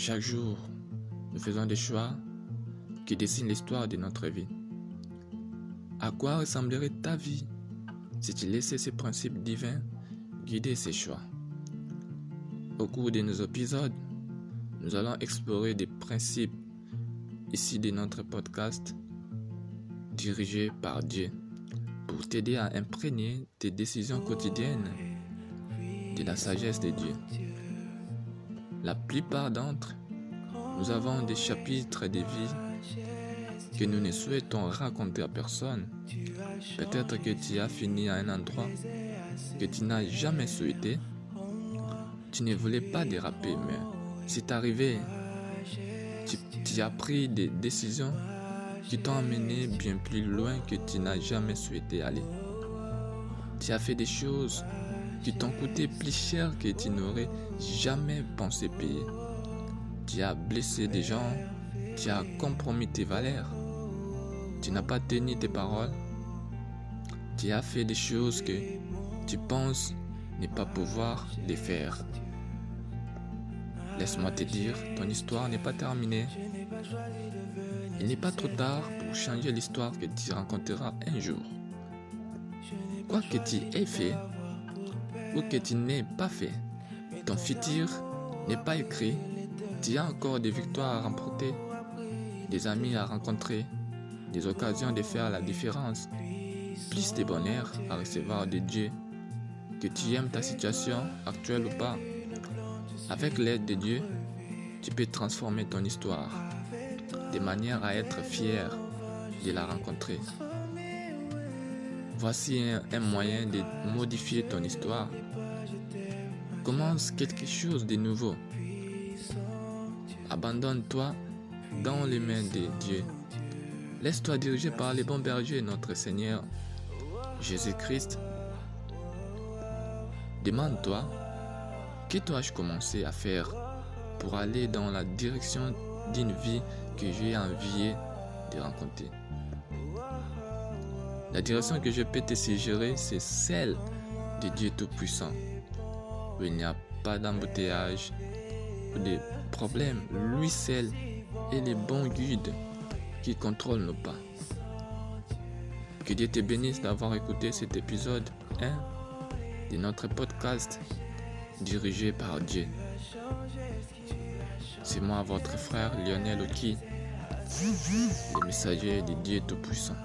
Chaque jour, nous faisons des choix qui dessinent l'histoire de notre vie. À quoi ressemblerait ta vie si tu laissais ces principes divins guider ces choix? Au cours de nos épisodes, nous allons explorer des principes ici de notre podcast dirigé par Dieu pour t'aider à imprégner tes décisions quotidiennes de la sagesse de Dieu. La plupart d'entre nous avons des chapitres de vie que nous ne souhaitons raconter à personne. Peut-être que tu as fini à un endroit que tu n'as jamais souhaité. Tu ne voulais pas déraper, mais c'est arrivé. Tu, as pris des décisions qui t'ont amené bien plus loin que tu n'as jamais souhaité aller. Tu as fait des choses qui t'ont coûté plus cher que tu n'aurais jamais pensé payer. Tu as blessé des gens, tu as compromis tes valeurs, tu n'as pas tenu tes paroles, tu as fait des choses que tu penses ne pas pouvoir les faire. Laisse-moi te dire, ton histoire n'est pas terminée. Il n'est pas trop tard pour changer l'histoire que tu rencontreras un jour. Quoi que tu aies fait, ou que tu n'aies pas fait. Ton futur n'est pas écrit. Tu as encore des victoires à remporter, des amis à rencontrer, des occasions de faire la différence, plus de bonheur à recevoir de Dieu. Que tu aimes ta situation actuelle ou pas, avec l'aide de Dieu, tu peux transformer ton histoire de manière à être fier de la rencontrer. Voici un, moyen de modifier ton histoire. Commence quelque chose de nouveau. Abandonne-toi dans les mains de Dieu. Laisse-toi diriger par les bons bergers, notre Seigneur Jésus-Christ. Demande-toi, que dois-je commencer à faire pour aller dans la direction d'une vie que j'ai envie de rencontrer? La direction que je peux te suggérer, c'est celle de Dieu Tout-Puissant. Il n'y a pas d'embouteillage ou de problème. Lui seul est le bon guide qui contrôle nos pas. Que Dieu te bénisse d'avoir écouté cet épisode 1 de notre podcast dirigé par Dieu. C'est moi, votre frère Lionel Oki, le messager de Dieu Tout-Puissant.